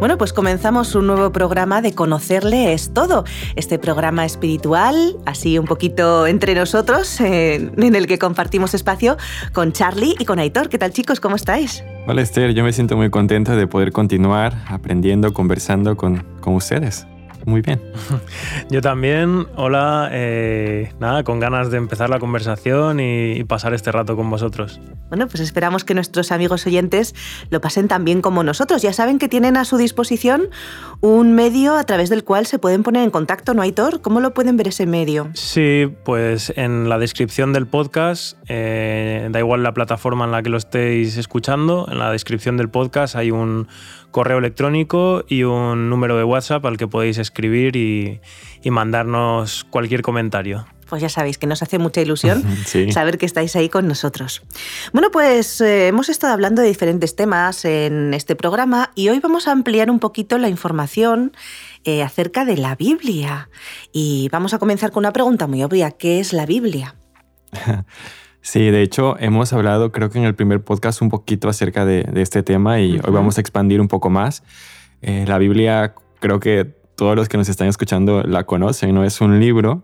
Bueno, pues comenzamos un nuevo programa de Conocerle es todo. Este programa espiritual, así un poquito entre nosotros, en el que compartimos espacio con Charlie y con Aitor. ¿Qué tal chicos? ¿Cómo estáis? Hola Esther, yo me siento muy contenta de poder continuar aprendiendo, conversando con, con ustedes muy bien. Yo también, hola, eh, nada, con ganas de empezar la conversación y, pasar este rato con vosotros. Bueno, pues esperamos que nuestros amigos oyentes lo pasen tan bien como nosotros. Ya saben que tienen a su disposición un medio a través del cual se pueden poner en contacto, ¿no, Aitor? ¿Cómo lo pueden ver ese medio? Sí, pues en la descripción del podcast, eh, da igual la plataforma en la que lo estéis escuchando, en la descripción del podcast hay un correo electrónico y un número de WhatsApp al que podéis escribir y, mandarnos cualquier comentario pues ya sabéis que nos hace mucha ilusión saber que estáis ahí con nosotros. Bueno, pues eh, hemos estado hablando de diferentes temas en este programa y hoy vamos a ampliar un poquito la información eh, acerca de la Biblia. Y vamos a comenzar con una pregunta muy obvia, ¿qué es la Biblia? Sí, de hecho hemos hablado creo que en el primer podcast un poquito acerca de, este tema y hoy vamos a expandir un poco más. Eh, la Biblia creo que todos los que nos están escuchando la conocen, ¿no? Es un libro,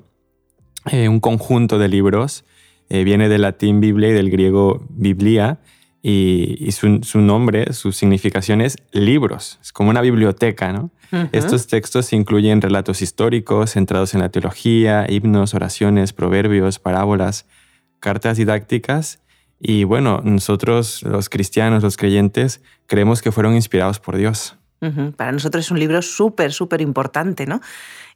eh, un conjunto de libros, eh, viene del latín Biblia y del griego Biblia y, su, nombre, su significación es libros, es como una biblioteca, ¿no? Estos textos incluyen relatos históricos centrados en la teología, himnos, oraciones, proverbios, parábolas, cartas didácticas y bueno, nosotros los cristianos, los creyentes, creemos que fueron inspirados por Dios. Para nosotros es un libro súper, súper importante, ¿no?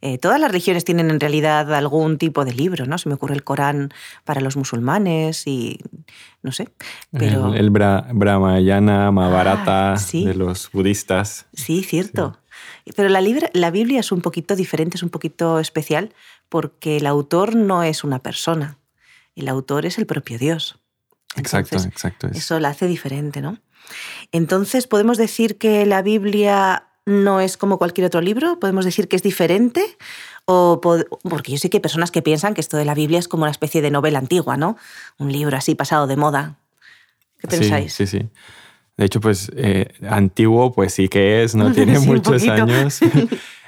Eh, todas las religiones tienen en realidad algún tipo de libro, ¿no? Se me ocurre el Corán para los musulmanes y no sé. Pero... El, Brahmayana, Mahabharata ah, de los budistas. Sí, cierto. Pero la, la Biblia es un poquito diferente, es un poquito especial porque el autor no es una persona el autor es el propio Dios. exacto, exacto. Eso la hace diferente, ¿no? Entonces, ¿podemos decir que la Biblia no es como cualquier otro libro? ¿Podemos decir que es diferente? O porque yo sé que hay personas que piensan que esto de la Biblia es como una especie de novela antigua, ¿no? Un libro así pasado de moda. ¿Qué pensáis? Sí, sí, De hecho, pues eh, antiguo, pues sí que es, ¿no? Tiene muchos años.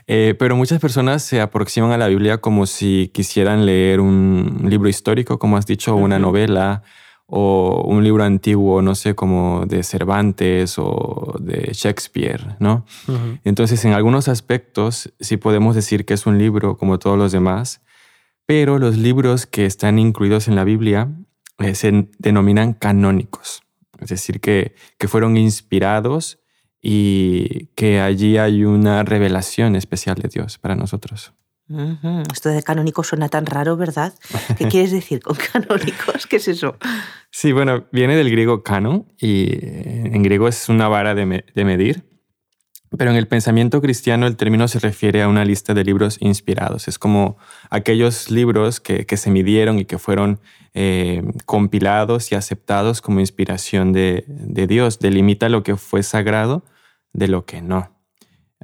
Eh, pero muchas personas se aproximan a la Biblia como si quisieran leer un libro histórico, como has dicho, una novela o un libro antiguo, no sé, como de Cervantes o de Shakespeare, ¿no? Entonces, en algunos aspectos sí podemos decir que es un libro como todos los demás, pero los libros que están incluidos en la Biblia eh, se denominan canónicos, es decir, que, que fueron inspirados y que allí hay una revelación especial de Dios para nosotros. Esto de canónico suena tan raro, ¿verdad? ¿Qué quieres decir con canónicos? ¿Qué es eso? Sí, bueno, viene del griego canon y eh, en griego es una vara de, medir, pero en el pensamiento cristiano el término se refiere a una lista de libros inspirados. Es como aquellos libros que, se midieron y que fueron eh, compilados y aceptados como inspiración de, de Dios. Delimita lo que fue sagrado de lo que no.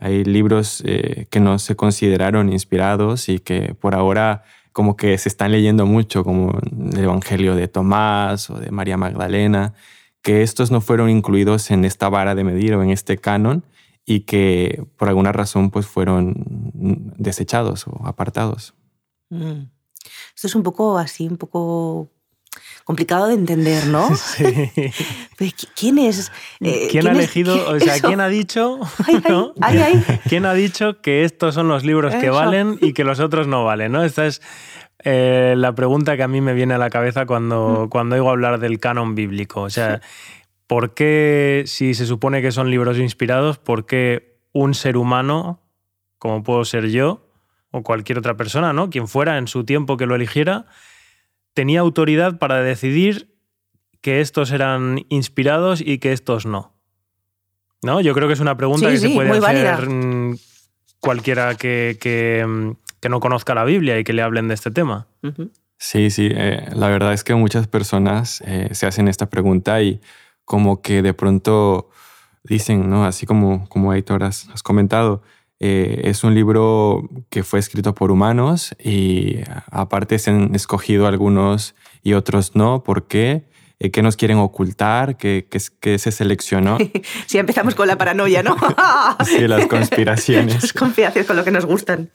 Hay libros eh, que no se consideraron inspirados y que por ahora como que se están leyendo mucho, como el Evangelio de Tomás o de María Magdalena, que estos no fueron incluidos en esta vara de medir o en este canon y que por alguna razón pues fueron desechados o apartados. Mm. Esto es un poco así, un poco complicado de entender, ¿no? Sí. ¿Quién es? Eh, ¿Quién, ha elegido, o sea, quién ha dicho, ¿Quién ha dicho que estos son los libros que valen y que los otros no valen, ¿no? Esta es eh, la pregunta que a mí me viene a la cabeza cuando, mm. cuando oigo hablar del canon bíblico. O sea, ¿por qué, si se supone que son libros inspirados, por qué un ser humano, como puedo ser yo, o cualquier otra persona, ¿no? Quien fuera en su tiempo que lo eligiera, tenía autoridad para decidir que estos eran inspirados y que estos no. ¿No? Yo creo que es una pregunta que se puede hacer mm, cualquiera que, mm, que, no conozca la Biblia y que le hablen de este tema. Sí, sí. Eh, la verdad es que muchas personas eh, se hacen esta pregunta y como que de pronto dicen, ¿no? Así como, como Aitor has comentado, eh, es un libro que fue escrito por humanos y aparte se han escogido algunos y otros no. ¿Por qué? eh, qué nos quieren ocultar, qué, qué, se seleccionó. sí, empezamos con la paranoia, ¿no? sí, las conspiraciones. las conspiraciones con lo que nos gustan.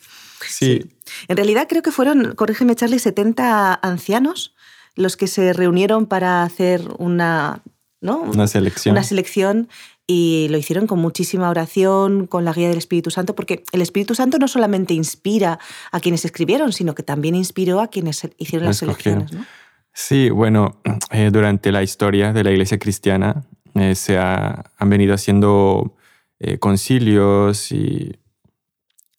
Sí. En realidad creo que fueron, corrígeme Charlie, 70 ancianos los que se reunieron para hacer una, ¿no? una selección. Una selección y lo hicieron con muchísima oración, con la guía del Espíritu Santo, porque el Espíritu Santo no solamente inspira a quienes escribieron, sino que también inspiró a quienes hicieron las selecciones. Sí, bueno, eh, durante la historia de la Iglesia cristiana eh, se han venido haciendo eh, concilios y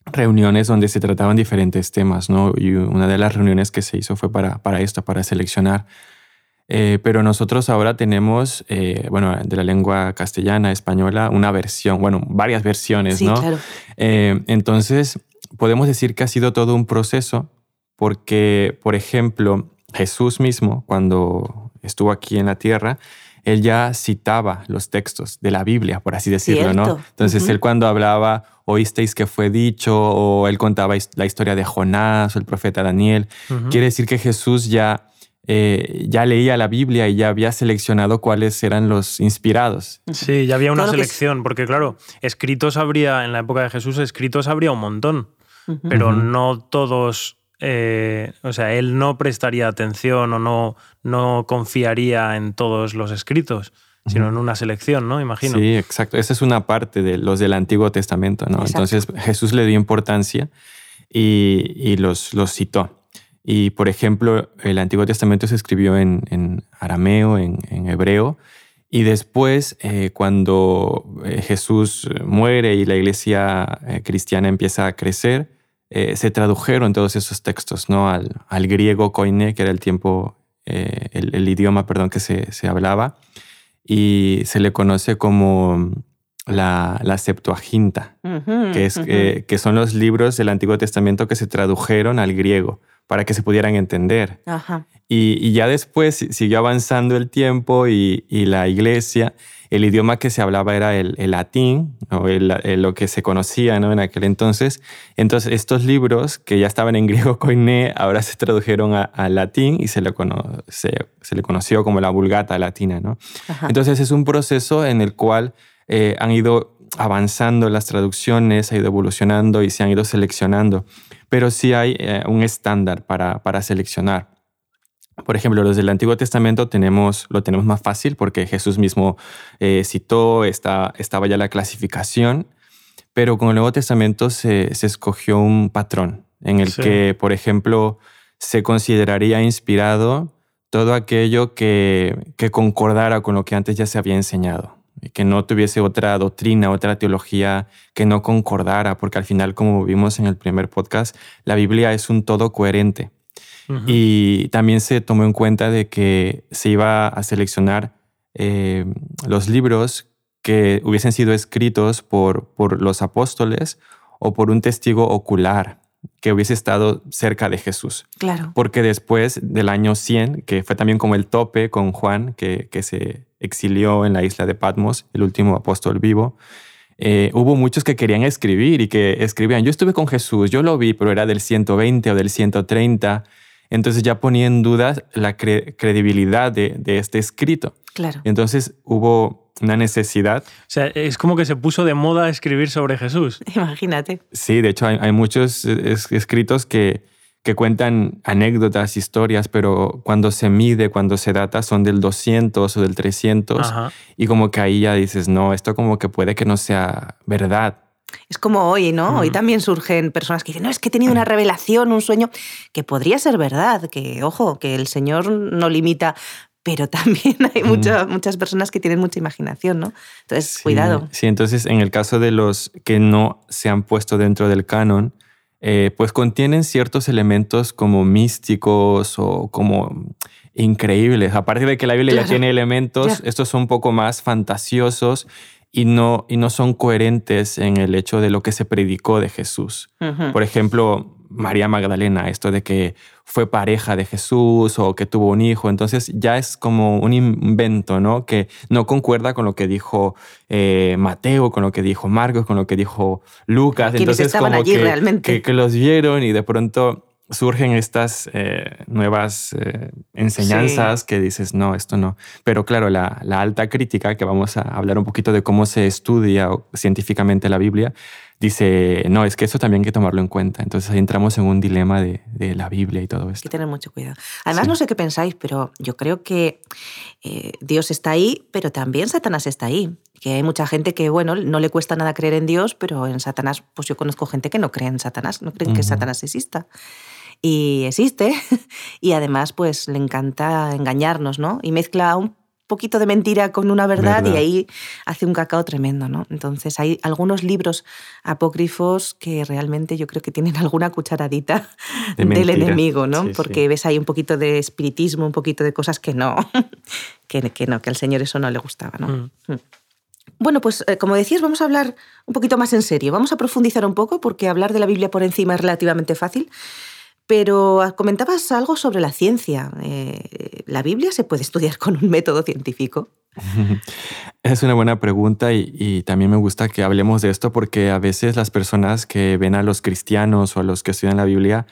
reuniones donde se trataban diferentes temas, ¿no? Y una de las reuniones que se hizo fue para, para esto, para seleccionar eh, pero nosotros ahora tenemos, eh, bueno, de la lengua castellana, española, una versión, bueno, varias versiones, sí, ¿no? Claro. Eh, entonces, podemos decir que ha sido todo un proceso porque, por ejemplo, Jesús mismo, cuando estuvo aquí en la tierra, él ya citaba los textos de la Biblia, por así decirlo, ¿no? Entonces, él cuando hablaba, oísteis que fue dicho, o él contaba la historia de Jonás o el profeta Daniel, quiere decir que Jesús ya eh, ya leía la Biblia y ya había seleccionado cuáles eran los inspirados. Sí, ya había una selección, porque claro, escritos habría, en la época de Jesús, escritos habría un montón, pero no todos, eh, o sea, él no prestaría atención o no, no confiaría en todos los escritos sino en una selección, ¿no? Imagino. Sí, exacto. Esa es una parte de los del Antiguo Testamento, ¿no? Entonces Jesús le dio importancia y, y los, los citó. Y, por ejemplo, el Antiguo Testamento se escribió en, arameo, en, hebreo, y después, eh, cuando eh, Jesús muere y la iglesia eh, cristiana empieza a crecer, se tradujeron todos esos textos ¿no? al, griego koine, que era el tiempo, el, idioma perdón, que se, hablaba, y se le conoce como la, la Septuaginta, que, es, que son los libros del Antiguo Testamento que se tradujeron al griego para que se pudieran entender. Y, ya después siguió avanzando el tiempo y, la iglesia, el idioma que se hablaba era el, latín, o lo que se conocía ¿no? en aquel entonces. Entonces estos libros que ya estaban en griego koiné, ahora se tradujeron al latín y se le, se, le conoció como la vulgata latina. ¿no? Entonces es un proceso en el cual eh, han ido avanzando las traducciones, ha ido evolucionando y se han ido seleccionando pero sí hay eh, un estándar para, para, seleccionar. Por ejemplo, los del Antiguo Testamento tenemos, lo tenemos más fácil porque Jesús mismo eh, citó, está, estaba ya la clasificación, pero con el Nuevo Testamento se, se escogió un patrón en el que, por ejemplo, se consideraría inspirado todo aquello que, que concordara con lo que antes ya se había enseñado que no tuviese otra doctrina, otra teología que no concordara, porque al final, como vimos en el primer podcast, la Biblia es un todo coherente. Y también se tomó en cuenta de que se iba a seleccionar eh, los libros que hubiesen sido escritos por, por los apóstoles o por un testigo ocular que hubiese estado cerca de Jesús. Claro. Porque después del año 100, que fue también como el tope con Juan, que, que se exilió en la isla de Patmos, el último apóstol vivo, eh, hubo muchos que querían escribir y que escribían, yo estuve con Jesús, yo lo vi, pero era del 120 o del 130. Entonces ya ponía en duda la credibilidad de, de, este escrito. Claro. Entonces hubo una necesidad. O sea, es como que se puso de moda escribir sobre Jesús. Imagínate. Sí, de hecho hay, hay muchos escritos que, que cuentan anécdotas, historias, pero cuando se mide, cuando se data, son del 200 o del 300. Y como que ahí ya dices, no, esto como que puede que no sea verdad. Es como hoy, ¿no? Hoy también surgen personas que dicen, no, es que he tenido una revelación, un sueño, que podría ser verdad, que, ojo, que el Señor no limita, pero también hay muchas muchas personas que tienen mucha imaginación, ¿no? Entonces, cuidado. Sí, entonces en el caso de los que no se han puesto dentro del canon, eh, pues contienen ciertos elementos como místicos o como increíbles. Aparte de que la Biblia ya tiene elementos, estos son un poco más fantasiosos y no, y no son coherentes en el hecho de lo que se predicó de Jesús. Por ejemplo, María Magdalena, esto de que fue pareja de Jesús o que tuvo un hijo, entonces ya es como un invento, ¿no? Que no concuerda con lo que dijo eh, Mateo, con lo que dijo Marcos, con lo que dijo Lucas. Entonces como que, realmente? Que, los vieron y de pronto surgen estas eh, nuevas eh, enseñanzas que dices, no, esto no. Pero claro, la, la, alta crítica, que vamos a hablar un poquito de cómo se estudia científicamente la Biblia, dice, no, es que eso también hay que tomarlo en cuenta. Entonces ahí entramos en un dilema de, de la Biblia y todo esto. Hay que tener mucho cuidado. Además, no sé qué pensáis, pero yo creo que eh, Dios está ahí, pero también Satanás está ahí. Que hay mucha gente que, bueno, no le cuesta nada creer en Dios, pero en Satanás, pues yo conozco gente que no cree en Satanás, no creen que Satanás exista y existe y además pues le encanta engañarnos, ¿no? Y mezcla un poquito de mentira con una verdad, y ahí hace un cacao tremendo, ¿no? Entonces hay algunos libros apócrifos que realmente yo creo que tienen alguna cucharadita del enemigo, ¿no? Porque ves ahí un poquito de espiritismo, un poquito de cosas que no, que, que, no, que al Señor eso no le gustaba, ¿no? Mm. Mm. Bueno, pues eh, como decías, vamos a hablar un poquito más en serio, vamos a profundizar un poco porque hablar de la Biblia por encima es relativamente fácil. Pero ah, comentabas algo sobre la ciencia. Eh, ¿La Biblia se puede estudiar con un método científico? Es una buena pregunta y, también me gusta que hablemos de esto porque a veces las personas que ven a los cristianos o a los que estudian la Biblia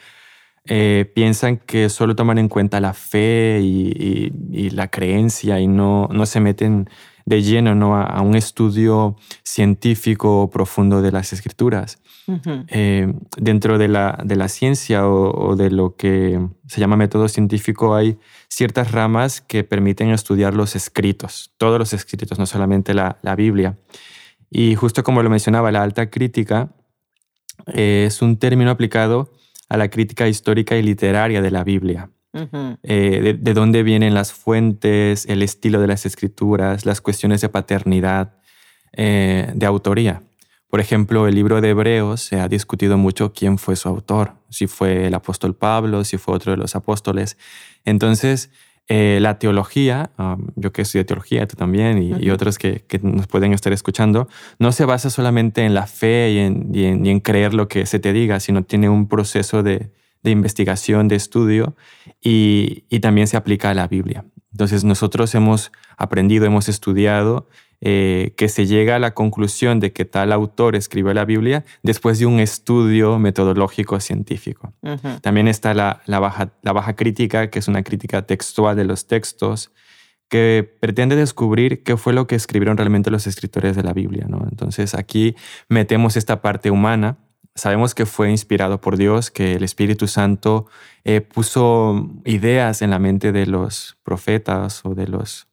eh, piensan que solo toman en cuenta la fe y, la creencia y no, no se meten de lleno ¿no? a, un estudio científico profundo de las escrituras. Eh, dentro de la, de la ciencia o, de lo que se llama método científico hay ciertas ramas que permiten estudiar los escritos, todos los escritos, no solamente la, la Biblia. Y justo como lo mencionaba, la alta crítica eh, es un término aplicado a la crítica histórica y literaria de la Biblia. Eh, de, dónde vienen las fuentes, el estilo de las escrituras, las cuestiones de paternidad, de autoría. Por ejemplo, el libro de Hebreos se ha discutido mucho quién fue su autor, si fue el apóstol Pablo, si fue otro de los apóstoles. Entonces, eh, la teología, um, yo que estudio teología, tú también, y, otros que, nos pueden estar escuchando, no se basa solamente en la fe y en, creer lo que se te diga, sino tiene un proceso de, investigación, de estudio, y, y también se aplica a la Biblia. Entonces nosotros hemos aprendido, hemos estudiado eh, que se llega a la conclusión de que tal autor escribió la Biblia después de un estudio metodológico científico. También está la, baja, la baja crítica, que es una crítica textual de los textos, que pretende descubrir qué fue lo que escribieron realmente los escritores de la Biblia. ¿no? Entonces aquí metemos esta parte humana. Sabemos que fue inspirado por Dios, que el Espíritu Santo eh, puso ideas en la mente de los profetas o de los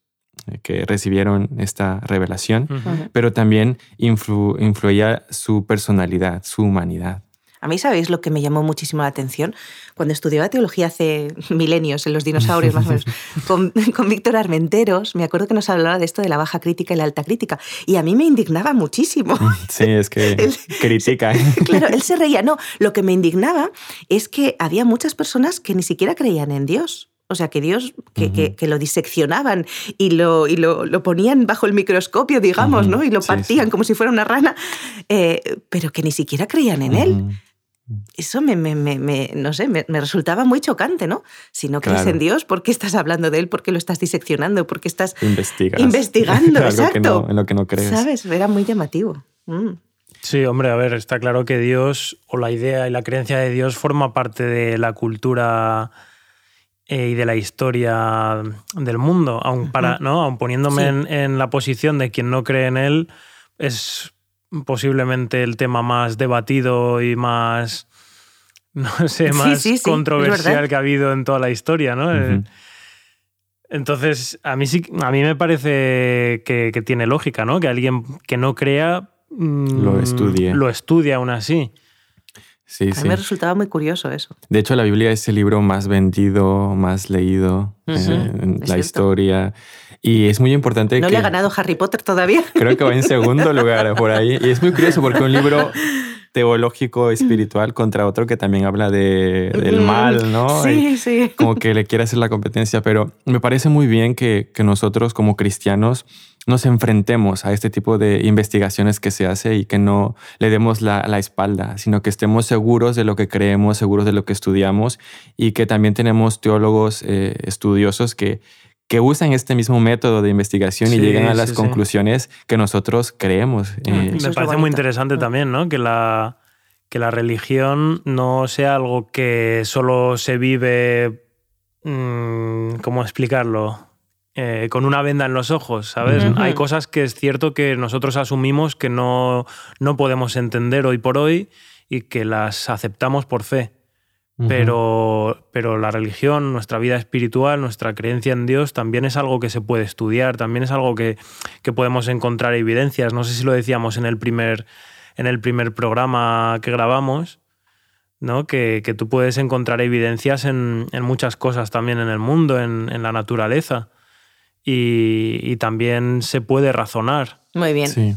eh, que recibieron esta revelación, pero también influía su personalidad, su humanidad. A mí, ¿sabéis lo que me llamó muchísimo la atención? Cuando estudiaba teología hace milenios, en los dinosaurios más o menos, con, con Víctor Armenteros, me acuerdo que nos hablaba de esto de la baja crítica y la alta crítica. Y a mí me indignaba muchísimo. Sí, es que critica. claro, él se reía. No, lo que me indignaba es que había muchas personas que ni siquiera creían en Dios. O sea, que Dios, que, que, lo diseccionaban y, lo, y lo, lo, ponían bajo el microscopio, digamos, ¿no? Y lo partían como si fuera una rana, eh, pero que ni siquiera creían en él. Eso me, me, me, no sé, me, resultaba muy chocante, ¿no? Si no crees en Dios, ¿por qué estás hablando de él? ¿Por qué lo estás diseccionando? ¿Por qué estás investigando? exacto. en lo que no crees. ¿Sabes? Era muy llamativo. Mm. Sí, hombre, a ver, está claro que Dios, o la idea y la creencia de Dios, forma parte de la cultura eh, y de la historia del mundo, aun, para, ¿no? aun poniéndome en, la posición de quien no cree en él, es posiblemente el tema más debatido y más, no sé, más controversial que ha habido en toda la historia, ¿no? Eh, entonces, a mí sí, a mí me parece que, tiene lógica, ¿no? Que alguien que no crea mm, lo estudie. Lo estudia aún así. A mí me resultaba muy curioso eso. De hecho, la Biblia es el libro más vendido, más leído eh, en la historia. Y es muy importante ¿No le ha ganado Harry Potter todavía? Creo que va en segundo lugar por ahí. Y es muy curioso porque un libro teológico espiritual contra otro que también habla de, del mal, ¿no? Sí, sí. Como que le quiere hacer la competencia, pero me parece muy bien que, que nosotros como cristianos nos enfrentemos a este tipo de investigaciones que se hace y que no le demos la, espalda, sino que estemos seguros de lo que creemos, seguros de lo que estudiamos y que también tenemos teólogos eh, estudiosos que, que usan este mismo método de investigación y llegan a las conclusiones que nosotros creemos. Eh. Me parece muy interesante también, ¿no? Que la, que la religión no sea algo que solo se vive, mm, ¿cómo explicarlo? Eh, con una venda en los ojos, ¿sabes? Hay cosas que es cierto que nosotros asumimos que no, no podemos entender hoy por hoy y que las aceptamos por fe. Pero, pero la religión, nuestra vida espiritual, nuestra creencia en Dios también es algo que se puede estudiar, también es algo que, que podemos encontrar evidencias. No sé si lo decíamos en el primer, en el primer programa que grabamos, ¿no? que, que tú puedes encontrar evidencias en, en, muchas cosas también en el mundo, en, en la naturaleza. Y, y, también se puede razonar. Muy bien. Sí.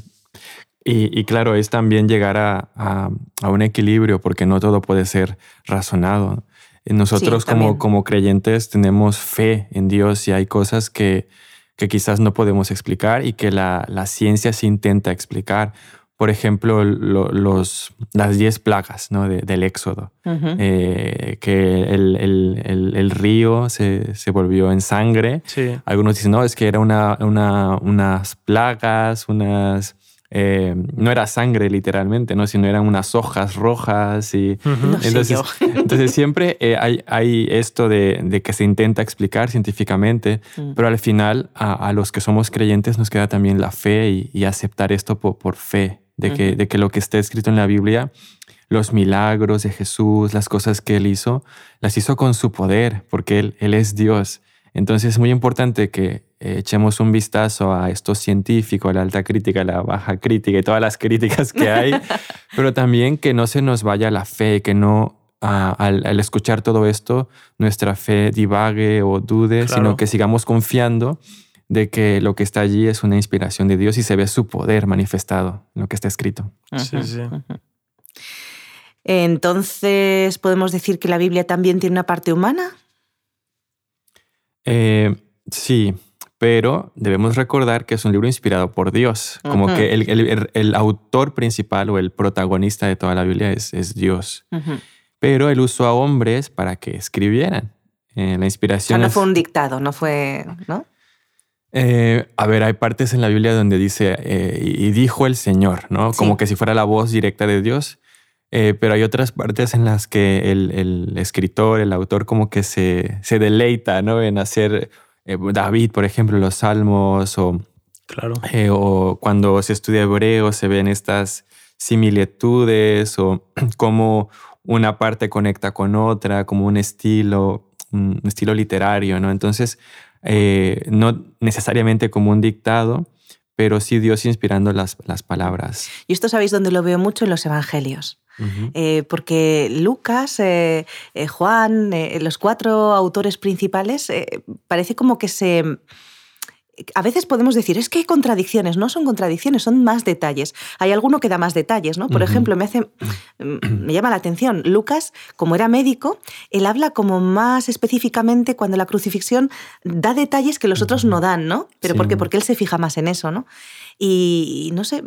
Y, claro, es también llegar a, un equilibrio, porque no todo puede ser razonado. Nosotros como, como creyentes tenemos fe en Dios y hay cosas que, que quizás no podemos explicar y que la, la ciencia se intenta explicar. Por ejemplo, los, las diez plagas ¿no? del Éxodo, eh, que el, el, el, río se, se, volvió en sangre. Algunos dicen, no, es que era una, una, unas plagas, unas eh, no era sangre literalmente, ¿no? sino eran unas hojas rojas. Y, entonces, entonces, siempre eh, hay, hay, esto de, que se intenta explicar científicamente, mm. pero al final a, los que somos creyentes nos queda también la fe y, aceptar esto por, fe, de que, de que lo que está escrito en la Biblia los milagros de Jesús, las cosas que Él hizo, las hizo con su poder, porque Él, él es Dios. Entonces es muy importante que eh, echemos un vistazo a estos científicos, a la alta crítica, a la baja crítica y todas las críticas que hay, pero también que no se nos vaya la fe, que no al, escuchar todo esto nuestra fe divague o dude, sino que sigamos confiando de que lo que está allí es una inspiración de Dios y se ve su poder manifestado en lo que está escrito. Sí, sí. Entonces, ¿podemos decir que la Biblia también tiene una parte humana? Eh, sí, pero debemos recordar que es un libro inspirado por Dios, como que el, autor principal o el protagonista de toda la Biblia es, es Dios. Pero él usó a hombres para que escribieran. Eh, la inspiración. no fue un dictado, no fue, ¿no? Eh, a ver, hay partes en la Biblia donde dice, y dijo el Señor, ¿no? Como que si fuera la voz directa de Dios. Pero hay otras partes en las que el, el, escritor, el autor, como que se, se deleita ¿no? en hacer eh, David, por ejemplo, los salmos o, claro. Eh, o cuando se estudia hebreo se ven estas similitudes o cómo una parte conecta con otra, como un estilo, un estilo literario, ¿no? Entonces, eh, no necesariamente como un dictado, pero sí Dios inspirando las, las palabras. Y esto sabéis dónde lo veo mucho en los evangelios. Eh, porque Lucas, eh, eh, Juan, los cuatro autores principales, parece como que se a veces podemos decir, es que hay contradicciones, no son contradicciones, son más detalles. Hay alguno que da más detalles, ¿no? Por ejemplo, me, hace, me llama la atención, Lucas, como era médico, él habla como más específicamente cuando la crucifixión da detalles que los otros no dan, ¿no? Pero ¿por qué? Porque él se fija más en eso, ¿no? Y, no sé,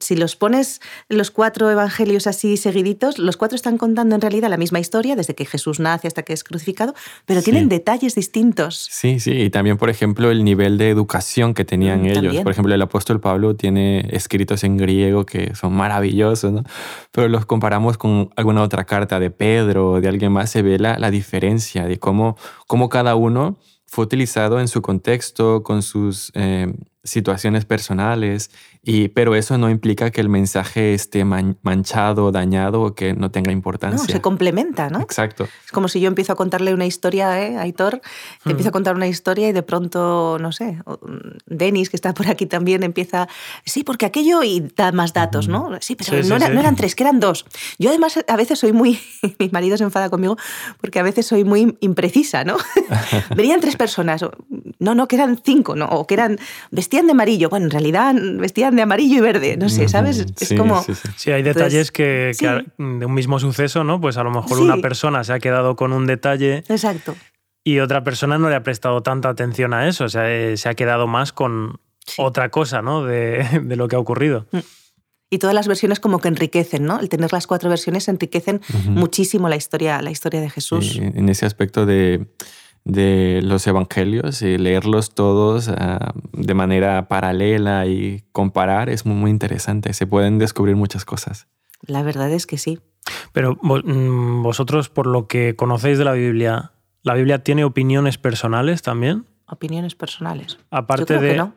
si los pones los cuatro evangelios así seguiditos, los cuatro están contando en realidad la misma historia, desde que Jesús nace hasta que es crucificado, pero tienen detalles distintos. Sí, sí, y también, por ejemplo, el nivel de educación que tenían mm, ellos. Por ejemplo, el apóstol Pablo tiene escritos en griego que son maravillosos, ¿no? Pero los comparamos con alguna otra carta de Pedro o de alguien más, se ve la, la diferencia de cómo, cómo cada uno fue utilizado en su contexto, con sus eh, situaciones personales, y, pero eso no implica que el mensaje esté manchado, dañado o que no tenga importancia. No, se complementa, ¿no? Exacto. Es como si yo empiezo a contarle una historia ¿eh? a Aitor, que empieza a contar una historia y de pronto, no sé, Denis, que está por aquí también, empieza, sí, porque aquello y da más datos, ¿no? Sí, pero no, no, eran tres, que eran dos. Yo además a veces soy muy, mi marido se enfada conmigo porque a veces soy muy imprecisa, ¿no? Venían tres personas, no, no, que eran cinco, ¿no? O que eran, vestían de amarillo, bueno, en realidad vestían de amarillo y verde, no sé, ¿sabes? es como... Sí, hay detalles que, de un mismo suceso, ¿no? Pues a lo mejor una persona se ha quedado con un detalle. Exacto. Y otra persona no le ha prestado tanta atención a eso, o sea, eh, se ha quedado más con otra cosa, ¿no? De, de, lo que ha ocurrido. Mm. Y todas las versiones como que enriquecen, ¿no? El tener las cuatro versiones enriquecen muchísimo la historia, la historia de Jesús. en ese aspecto de de los evangelios y leerlos todos ah, de manera paralela y comparar es muy, muy interesante. Se pueden descubrir muchas cosas. La verdad es que sí. Pero mm, vosotros, por lo que conocéis de la Biblia, ¿la Biblia tiene opiniones personales también? Opiniones personales. Aparte de. no.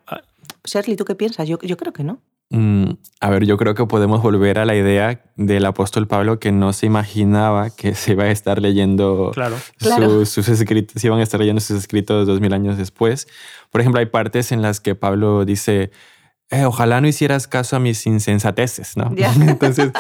Shirley, ¿tú qué piensas? Yo, yo creo que no. Mm, a ver, yo creo que podemos volver a la idea del apóstol Pablo que no se imaginaba que se iba a estar leyendo Sus, escritos, se iban a estar leyendo sus escritos dos mil años después. Por ejemplo, hay partes en las que Pablo dice, eh, ojalá no hicieras caso a mis insensateces, ¿no? Entonces,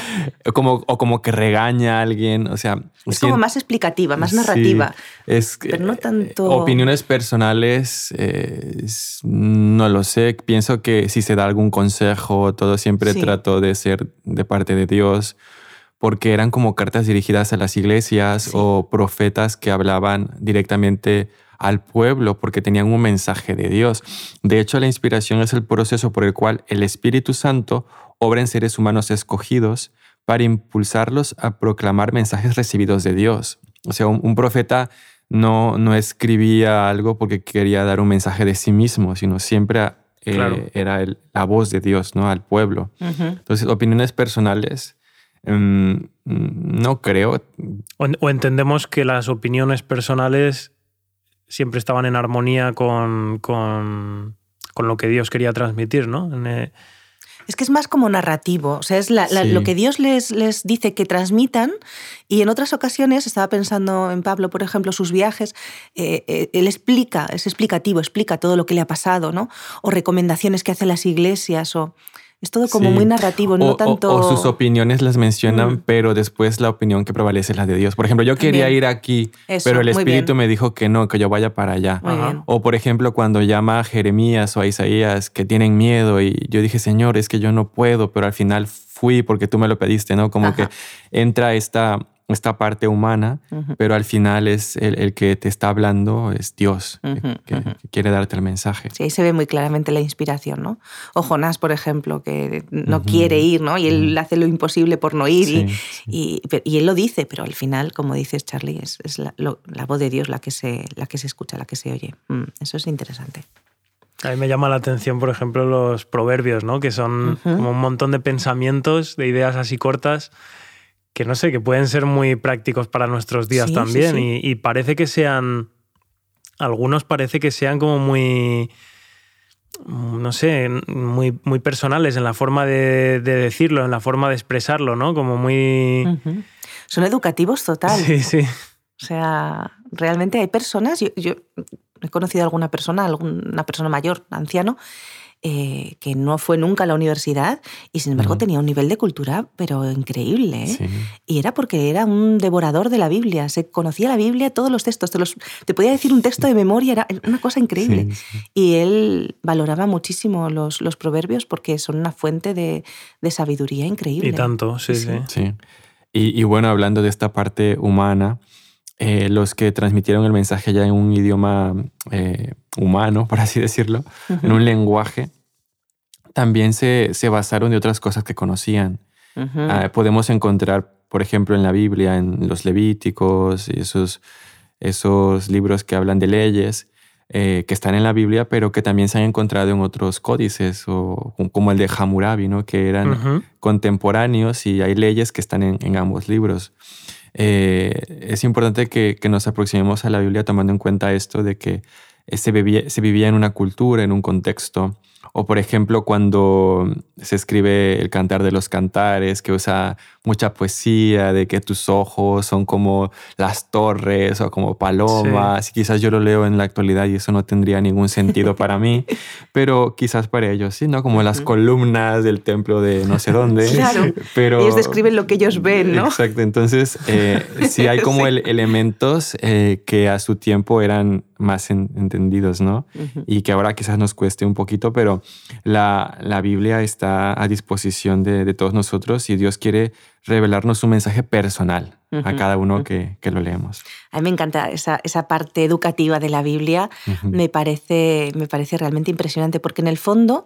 como, o como que regaña a alguien, o sea... Es como más explicativa, más narrativa. es, pero no tanto... Opiniones personales, eh, no lo sé. Pienso que si se da algún consejo, todo siempre trato de ser de parte de Dios, porque eran como cartas dirigidas a las iglesias o profetas que hablaban directamente al pueblo porque tenían un mensaje de Dios. De hecho, la inspiración es el proceso por el cual el Espíritu Santo obra en seres humanos escogidos para impulsarlos a proclamar mensajes recibidos de Dios. O sea, un, profeta no, no escribía algo porque quería dar un mensaje de sí mismo, sino siempre eh, era la voz de Dios ¿no? al pueblo. Entonces, opiniones personales, mm, no creo. o, entendemos que las opiniones personales siempre estaban en armonía con, con, con lo que Dios quería transmitir, ¿no? Eh, es que es más como narrativo, o sea, es lo que Dios les, les dice que transmitan y en otras ocasiones, estaba pensando en Pablo, por ejemplo, sus viajes, eh, eh, él explica, es explicativo, explica todo lo que le ha pasado, ¿no? O recomendaciones que hacen las iglesias o... Es todo como muy narrativo, no tanto. O, sus opiniones las mencionan, mm. pero después la opinión que prevalece es la de Dios. Por ejemplo, yo quería ir aquí, pero el Espíritu me dijo que no, que yo vaya para allá. O por ejemplo, cuando llama a Jeremías o a Isaías que tienen miedo y yo dije, Señor, es que yo no puedo, pero al final fui porque tú me lo pediste, ¿no? Como que entra esta esta parte humana, pero al final es el, que te está hablando es Dios, que, quiere darte el mensaje. Sí, ahí se ve muy claramente la inspiración, ¿no? O Jonás, por ejemplo, que no quiere ir, ¿no? Y él hace lo imposible por no ir, y, y, él lo dice, pero al final, como dices, Charlie, es, es la, voz de Dios la que, se, la que se escucha, la que se oye. Mm, eso es interesante. A mí me llama la atención, por ejemplo, los proverbios, ¿no? Que son como un montón de pensamientos, de ideas así cortas que no sé, que pueden ser muy prácticos para nuestros días también. Y, parece que sean. Algunos parece que sean como muy. No sé, muy, muy personales en la forma de, decirlo, en la forma de expresarlo, ¿no? Como muy. Son educativos total. Sí, sí. O sea, realmente hay personas. Yo, yo he conocido a alguna persona, alguna persona mayor, anciano, eh, que no fue nunca a la universidad y sin embargo tenía un nivel de cultura pero increíble. ¿eh? Y era porque era un devorador de la Biblia, se conocía la Biblia, todos los textos, te, los, te podía decir un texto de memoria, era una cosa increíble. y él valoraba muchísimo los, los, proverbios porque son una fuente de, de sabiduría increíble. Y tanto, sí, sí. sí. Y, y, bueno, hablando de esta parte humana, eh, los que transmitieron el mensaje ya en un idioma eh, humano, por así decirlo, en un lenguaje, también se, se, basaron de otras cosas que conocían. Ah, podemos encontrar, por ejemplo, en la Biblia, en los Levíticos y esos, esos libros que hablan de leyes, eh, que están en la Biblia, pero que también se han encontrado en otros códices, o, como el de Hammurabi, ¿no? que eran contemporáneos y hay leyes que están en, en ambos libros. Eh, es importante que, nos aproximemos a la Biblia tomando en cuenta esto de que se vivía, se vivía en una cultura, en un contexto, o por ejemplo, cuando se escribe el cantar de los cantares, que usa mucha poesía, de que tus ojos son como las torres o como palomas. Y quizás yo lo leo en la actualidad y eso no tendría ningún sentido para mí, pero quizás para ellos sí, ¿no? Como las columnas del templo de no sé dónde. Claro. Pero, ellos describen lo que ellos ven, ¿no? Exacto. Entonces, eh, sí hay como elementos eh, que a su tiempo eran más entendidos, ¿no? Y que ahora quizás nos cueste un poquito, pero la, la Biblia está a disposición de, de, todos nosotros y Dios quiere revelarnos un mensaje personal a cada uno que, que, lo leemos. A mí me encanta esa, esa parte educativa de la Biblia, me, parece, me parece realmente impresionante, porque en el fondo,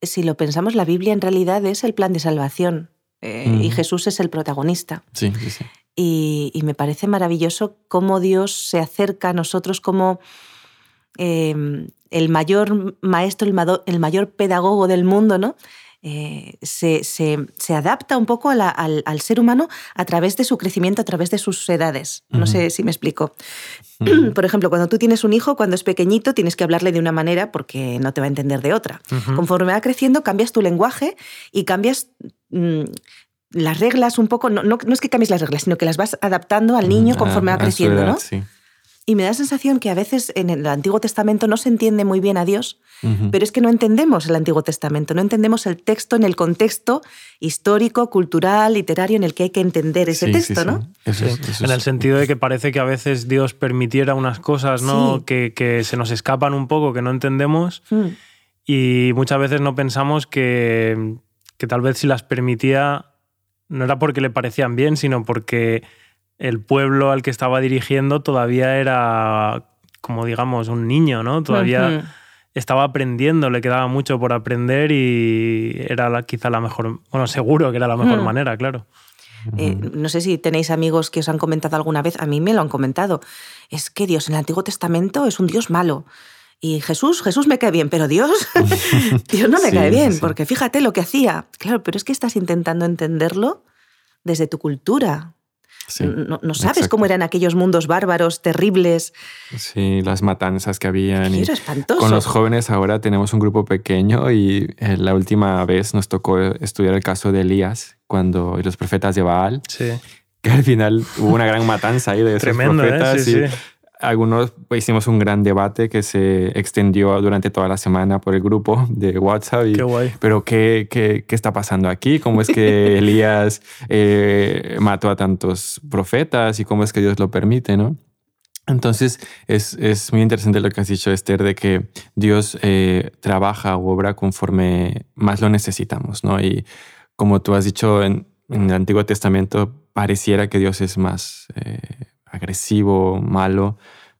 si lo pensamos, la Biblia en realidad es el plan de salvación. Eh, y Jesús es el protagonista. Sí, sí, sí. Y, me parece maravilloso cómo Dios se acerca a nosotros como em, el mayor maestro, el, mayor pedagogo del mundo, ¿no? Eh, se, adapta un poco al, ser humano a través de su crecimiento, a través de sus edades. No sé si me explico. Por ejemplo, cuando tú tienes un hijo, cuando es pequeñito, tienes que hablarle de una manera porque no te va a entender de otra. Conforme va creciendo, cambias tu lenguaje y cambias... Mm, las reglas un poco, no, no, es que cambies las reglas, sino que las vas adaptando al niño conforme va creciendo, ¿no? Sí. Y me da la sensación que a veces en el Antiguo Testamento no se entiende muy bien a Dios, pero es que no entendemos el Antiguo Testamento, no entendemos el texto en el contexto histórico, cultural, literario en el que hay que entender ese texto, ¿no? en el sentido de que parece que a veces Dios permitiera unas cosas ¿no? que, se nos escapan un poco, que no entendemos, mm. y muchas veces no pensamos que, que tal vez si las permitía no era porque le parecían bien, sino porque el pueblo al que estaba dirigiendo todavía era, como digamos, un niño, ¿no? Todavía estaba aprendiendo, le quedaba mucho por aprender y era quizá la mejor, bueno, seguro que era la mejor manera, claro. Eh, no sé si tenéis amigos que os han comentado alguna vez, a mí me lo han comentado. Es que Dios en el Antiguo Testamento es un Dios malo. Y Jesús, Jesús me cae bien, pero Dios, Dios no me cae bien, porque fíjate lo que hacía. Claro, pero es que estás intentando entenderlo desde tu cultura, no, sabes cómo eran aquellos mundos bárbaros, terribles. Sí, las matanzas que habían. era espantoso. Con los jóvenes ahora tenemos un grupo pequeño y eh, la última vez nos tocó estudiar el caso de Elías cuando los profetas de Baal. Sí. Que al final hubo una gran matanza ahí de esos Tremendo, ¿eh? profetas. Sí, sí algunos pues, hicimos un gran debate que se extendió durante toda la semana por el grupo de WhatsApp. qué guay. Pero ¿qué, qué, qué, está pasando aquí? ¿Cómo es que Elías eh, mató a tantos profetas y cómo es que Dios lo permite, no? Entonces es, es, muy interesante lo que has dicho, Esther, de que Dios eh, trabaja o obra conforme más lo necesitamos, ¿no? Y como tú has dicho en, en el Antiguo Testamento, pareciera que Dios es más... Eh, agresivo, malo,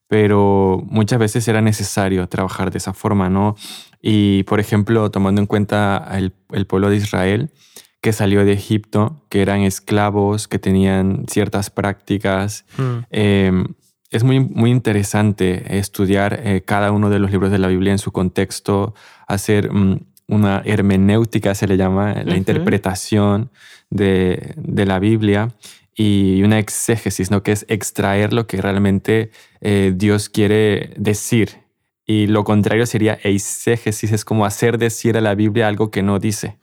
pero muchas veces era necesario trabajar de esa forma, ¿no? Y, por ejemplo, tomando en cuenta el, pueblo de Israel, que salió de Egipto, que eran esclavos, que tenían ciertas prácticas, hmm. em, es muy, muy interesante estudiar eh, cada uno de los libros de la Biblia en su contexto, hacer mm, una hermenéutica, se le llama, la interpretación de, de, la Biblia y una exégesis, ¿no? que es extraer lo que realmente eh, Dios quiere decir. Y lo contrario sería eisegesis, es como hacer decir a la Biblia algo que no dice.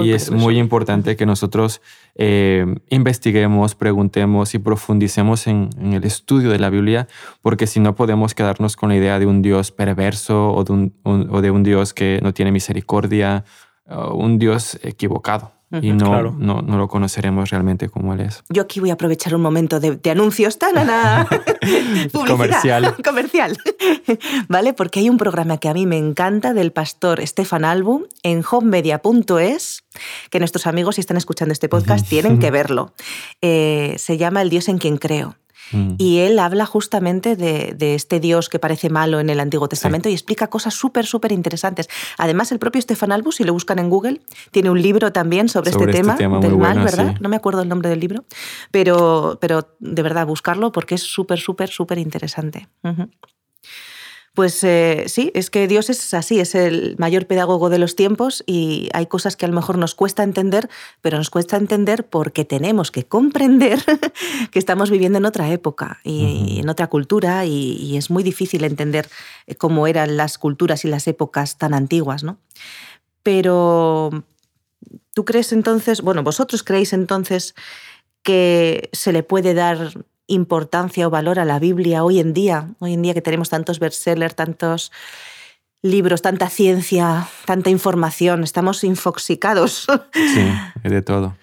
y es muy importante que nosotros eh, investiguemos, preguntemos y profundicemos en, el estudio de la Biblia, porque si no podemos quedarnos con la idea de un Dios perverso o de un, o de un Dios que no tiene misericordia, o un Dios equivocado y no, no, no, lo conoceremos realmente como él es. Yo aquí voy a aprovechar un momento de, anuncios. ¡Tanana! Comercial. Comercial. ¿Vale? Porque hay un programa que a mí me encanta del pastor Stefan Albu en homemedia.es, que nuestros amigos, si están escuchando este podcast, tienen que verlo. Eh, se llama El Dios en quien creo. Mm. Y él habla justamente de, este Dios que parece malo en el Antiguo Testamento y explica cosas súper, súper interesantes. Además, el propio Stefan Albus, si lo buscan en Google, tiene un libro también sobre, este, este tema, del mal, ¿verdad? No me acuerdo el nombre del libro, pero, pero de verdad, buscarlo porque es súper, súper, súper interesante. Pues eh, sí, es que Dios es así, es el mayor pedagogo de los tiempos y hay cosas que a lo mejor nos cuesta entender, pero nos cuesta entender porque tenemos que comprender que estamos viviendo en otra época y en otra cultura y, es muy difícil entender eh, cómo eran las culturas y las épocas tan antiguas, ¿no? Pero tú crees entonces, bueno, vosotros creéis entonces que se le puede dar importancia o valor a la Biblia hoy en día, hoy en día que tenemos tantos bestsellers, tantos libros, tanta ciencia, tanta información, estamos infoxicados. Sí, de todo.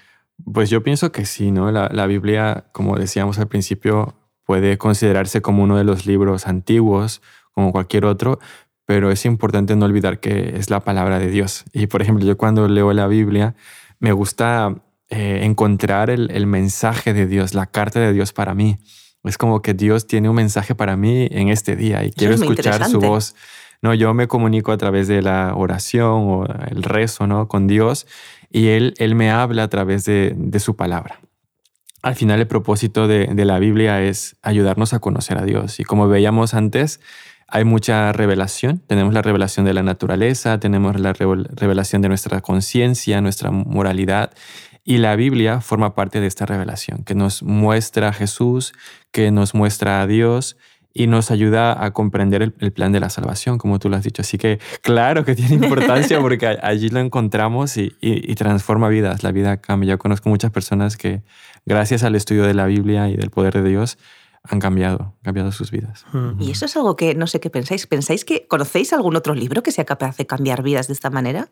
Pues yo pienso que sí, ¿no? La, la, Biblia, como decíamos al principio, puede considerarse como uno de los libros antiguos, como cualquier otro, pero es importante no olvidar que es la palabra de Dios. Y por ejemplo, yo cuando leo la Biblia, me gusta eh, encontrar el, mensaje de Dios, la carta de Dios para mí. Es como que Dios tiene un mensaje para mí en este día y quiero escuchar su voz. No, yo me comunico a través de la oración o el rezo, ¿no? Con Dios y Él, él me habla a través de, su palabra. Al final el propósito de, la Biblia es ayudarnos a conocer a Dios y como veíamos antes, hay mucha revelación. Tenemos la revelación de la naturaleza, tenemos la revelación de nuestra conciencia, nuestra moralidad. Y la Biblia forma parte de esta revelación, que nos muestra a Jesús, que nos muestra a Dios y nos ayuda a comprender el, plan de la salvación, como tú lo has dicho. Así que claro que tiene importancia porque allí lo encontramos y, transforma vidas. La vida cambia. Yo conozco muchas personas que gracias al estudio de la Biblia y del poder de Dios han cambiado, cambiado sus vidas. Y eso es algo que no sé qué pensáis. ¿Pensáis que conocéis algún otro libro que sea capaz de cambiar vidas de esta manera?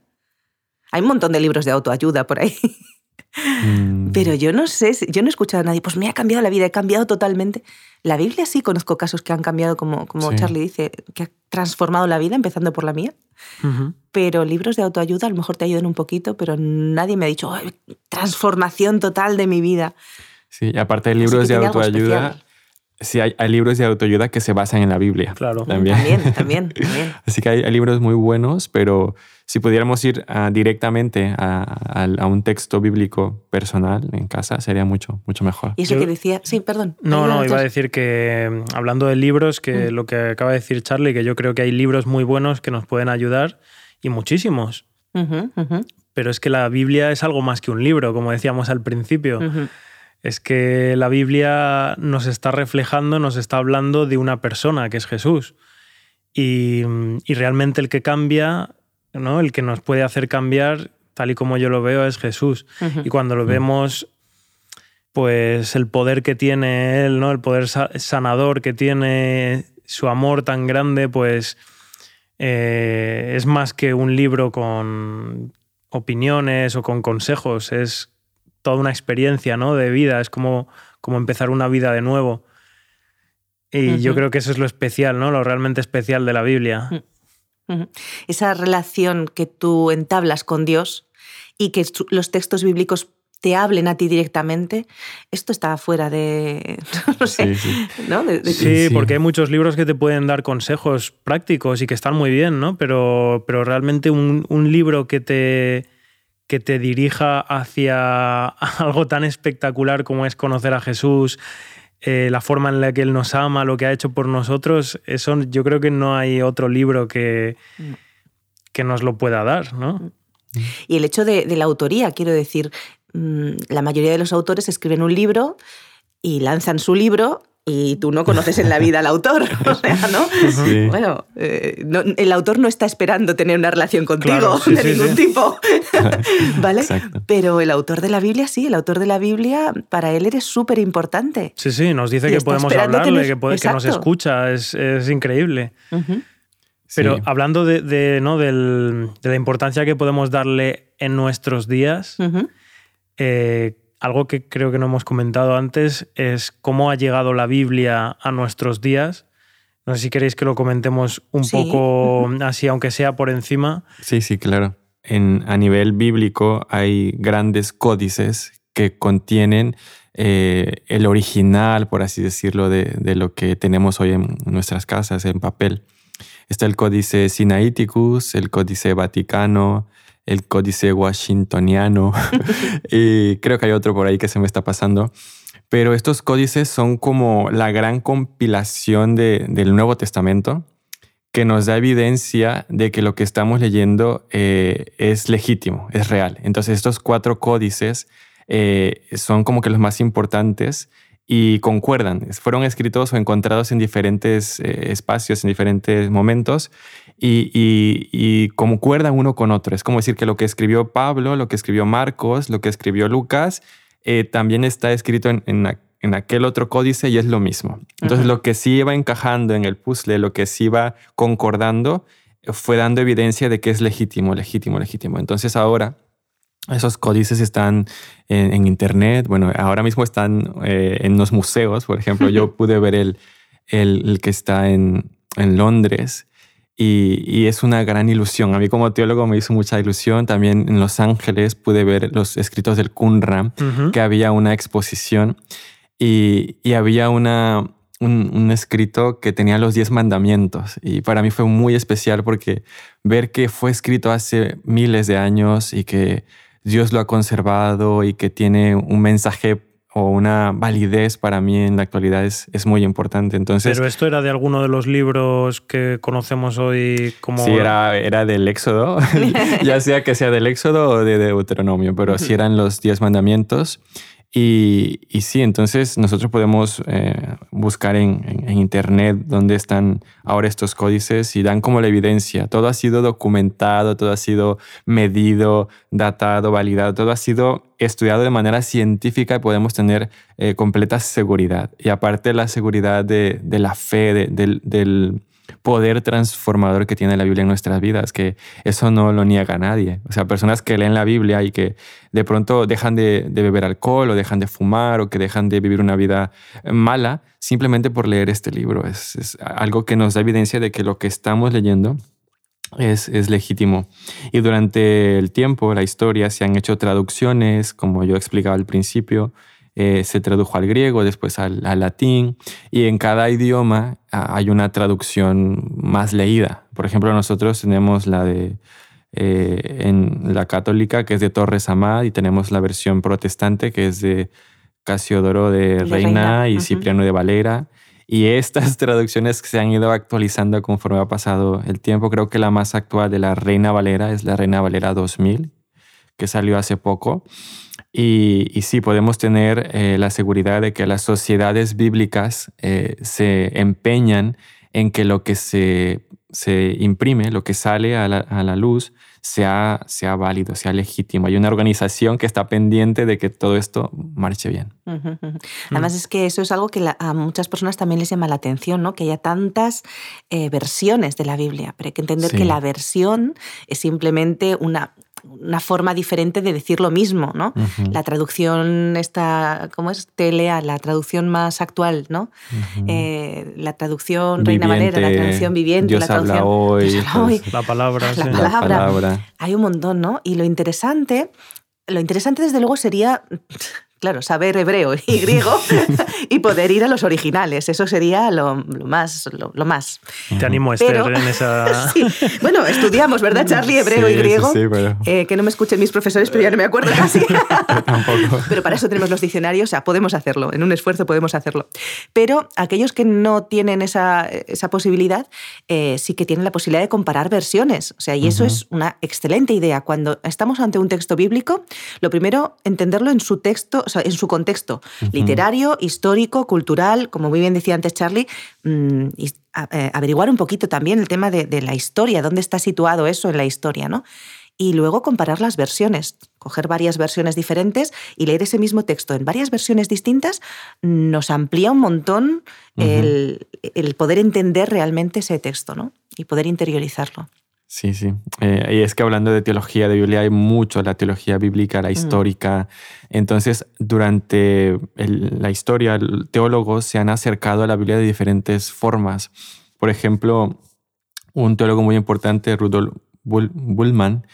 Hay un montón de libros de autoayuda por ahí. Mm. Pero yo no sé, yo no he escuchado a nadie, pues me ha cambiado la vida, he cambiado totalmente. La Biblia sí conozco casos que han cambiado, como, como Charlie dice, que ha transformado la vida, empezando por la mía. Pero libros de autoayuda a lo mejor te ayudan un poquito, pero nadie me ha dicho, transformación total de mi vida. Sí, aparte de libros de autoayuda, sí hay, libros de autoayuda que se basan en la Biblia. Claro. También, también, también. Así que hay, libros muy buenos, pero si pudiéramos ir ah, directamente a, un texto bíblico personal en casa, sería mucho, mucho mejor. Y eso que decía, sí, perdón. No, no, iba a decir que mm, hablando de libros, que mm. lo que acaba de decir Charlie, que yo creo que hay libros muy buenos que nos pueden ayudar y muchísimos. Pero es que la Biblia es algo más que un libro, como decíamos al principio es que la Biblia nos está reflejando, nos está hablando de una persona, que es Jesús. Y, realmente el que cambia, ¿no? el que nos puede hacer cambiar, tal y como yo lo veo, es Jesús. Y cuando lo vemos, pues el poder que tiene Él, ¿no? el poder sanador que tiene, su amor tan grande, pues eh, es más que un libro con opiniones o con consejos, es toda una experiencia ¿no? de vida, es como, como empezar una vida de nuevo. Y yo creo que eso es lo especial, ¿no? lo realmente especial de la Biblia. Esa relación que tú entablas con Dios y que los textos bíblicos te hablen a ti directamente, esto está fuera de... No sé, sí, sí. porque hay muchos libros que te pueden dar consejos prácticos y que están muy bien, ¿no? Pero, pero realmente un, un libro que te, que te dirija hacia algo tan espectacular como es conocer a Jesús, eh, la forma en la que Él nos ama, lo que ha hecho por nosotros, eso yo creo que no hay otro libro que, que nos lo pueda dar, ¿no? Y el hecho de, de la autoría, quiero decir, mm, la mayoría de los autores escriben un libro y lanzan su libro y tú no conoces en la vida al autor. O sea, ¿no? Bueno, eh, el autor no está esperando tener una relación contigo de ningún tipo. ¿Vale? Pero el autor de la Biblia, sí, el autor de la Biblia, para él eres súper importante. Sí, sí, nos dice que podemos hablarle, que, que, nos escucha, es, increíble. Pero hablando de, ¿no? de la importancia que podemos darle en nuestros días, algo que creo que no hemos comentado antes es cómo ha llegado la Biblia a nuestros días. No sé si queréis que lo comentemos un poco así, aunque sea por encima. Sí, sí, claro. En, a nivel bíblico hay grandes códices que contienen eh, el original, por así decirlo, de, de, lo que tenemos hoy en nuestras casas en papel. Está el Códice Sinaiticus, el Códice Vaticano, el Códice Washingtoniano y creo que hay otro por ahí que se me está pasando. Pero estos códices son como la gran compilación del Nuevo Testamento que nos da evidencia de que lo que estamos leyendo eh, es legítimo, es real. Entonces estos cuatro códices eh, son como que los más importantes y concuerdan. Fueron escritos o encontrados en diferentes eh, espacios, en diferentes momentos y, y, concuerdan uno con otro. Es como decir que lo que escribió Pablo, lo que escribió Marcos, lo que escribió Lucas, eh, también está escrito en, en, aquel otro códice y es lo mismo. Entonces lo que sí iba encajando en el puzzle, lo que sí iba concordando, fue dando evidencia de que es legítimo, legítimo, legítimo. Entonces ahora esos códices están en, internet, bueno, ahora mismo están eh, en los museos, por ejemplo, yo pude ver el, el, que está en, en Londres y, y, es una gran ilusión. A mí como teólogo me hizo mucha ilusión. También en Los Ángeles pude ver los escritos del Qumran, que había una exposición y, y había una, un, un, escrito que tenía los diez mandamientos y para mí fue muy especial porque ver que fue escrito hace miles de años y que Dios lo ha conservado y que tiene un mensaje o una validez para mí en la actualidad es, es, muy importante. Entonces, ¿Pero esto era de alguno de los libros que conocemos hoy como...? Sí, era, era del Éxodo, ya sea que sea del Éxodo o de Deuteronomio, pero sí eran los diez mandamientos. Y, sí, entonces nosotros podemos eh, buscar en, Internet dónde están ahora estos códices y dan como la evidencia. Todo ha sido documentado, todo ha sido medido, datado, validado, todo ha sido estudiado de manera científica y podemos tener eh, completa seguridad. Y aparte la seguridad de, de la fe, de, del poder transformador que tiene la Biblia en nuestras vidas, que eso no lo niega nadie. O sea, personas que leen la Biblia y que de pronto dejan de, beber alcohol o dejan de fumar o que dejan de vivir una vida mala simplemente por leer este libro. Es, algo que nos da evidencia de que lo que estamos leyendo es, es, legítimo. Y durante el tiempo, la historia, se han hecho traducciones, como yo explicaba al principio, eh, se tradujo al griego, después al, latín, y en cada idioma ah, hay una traducción más leída. Por ejemplo, nosotros tenemos la de eh, en la católica, que es de Torres Amad, y tenemos la versión protestante, que es de Casiodoro de Reina, y Cipriano de Valera. Y estas traducciones se han ido actualizando conforme ha pasado el tiempo. Creo que la más actual de la Reina Valera es la Reina Valera 2000, que salió hace poco. Y, sí, podemos tener eh, la seguridad de que las sociedades bíblicas eh, se empeñan en que lo que se, se imprime, lo que sale a la, luz, sea, sea, válido, sea legítimo. Hay una organización que está pendiente de que todo esto marche bien. Además es que eso es algo que a muchas personas también les llama la atención, ¿no? que haya tantas eh, versiones de la Biblia, pero hay que entender que la versión es simplemente una, una forma diferente de decir lo mismo, ¿no? La traducción esta, ¿cómo es? Telea, la traducción más actual, ¿no? Eh, la traducción Reina Valera, la traducción viviente, la traducción hoy, la palabra, la, palabra. Hay un montón, ¿no? Y lo interesante, lo interesante desde luego sería claro, saber hebreo y griego y poder ir a los originales. Eso sería lo, más. Lo, más. Te animo, Esther, en esa. Bueno, estudiamos, ¿verdad, Charlie? Hebreo y griego. Sí, pero... Eh, que no me escuchen mis profesores, pero ya no me acuerdo casi. tampoco. Pero para eso tenemos los diccionarios, o sea, podemos hacerlo. En un esfuerzo podemos hacerlo. Pero aquellos que no tienen esa, esa posibilidad, eh, sí que tienen la posibilidad de comparar versiones. O sea, y eso es una excelente idea. Cuando estamos ante un texto bíblico, lo primero, entenderlo en su texto en su contexto literario, histórico, cultural, como muy bien decía antes Charlie, mm, eh, averiguar un poquito también el tema de, la historia, dónde está situado eso en la historia, ¿no? Y luego comparar las versiones, coger varias versiones diferentes y leer ese mismo texto en varias versiones distintas nos amplía un montón el, el poder entender realmente ese texto, ¿no? Y poder interiorizarlo. Sí, sí. Eh, y es que hablando de teología de Biblia hay mucho, la teología bíblica, la mm. histórica. Entonces, durante la historia, teólogos se han acercado a la Biblia de diferentes formas. Por ejemplo, un teólogo muy importante, Rudolf Bullman,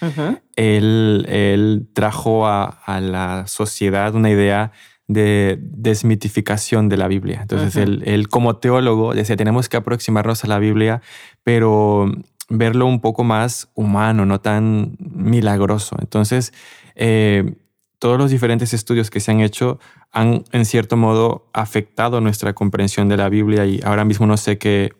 él, trajo a, la sociedad una idea de desmitificación de la Biblia. Entonces, él, él, como teólogo decía, tenemos que aproximarnos a la Biblia, pero verlo un poco más humano, no tan milagroso. Entonces, eh, todos los diferentes estudios que se han hecho han, en cierto modo, afectado nuestra comprensión de la Biblia y ahora mismo no sé qué,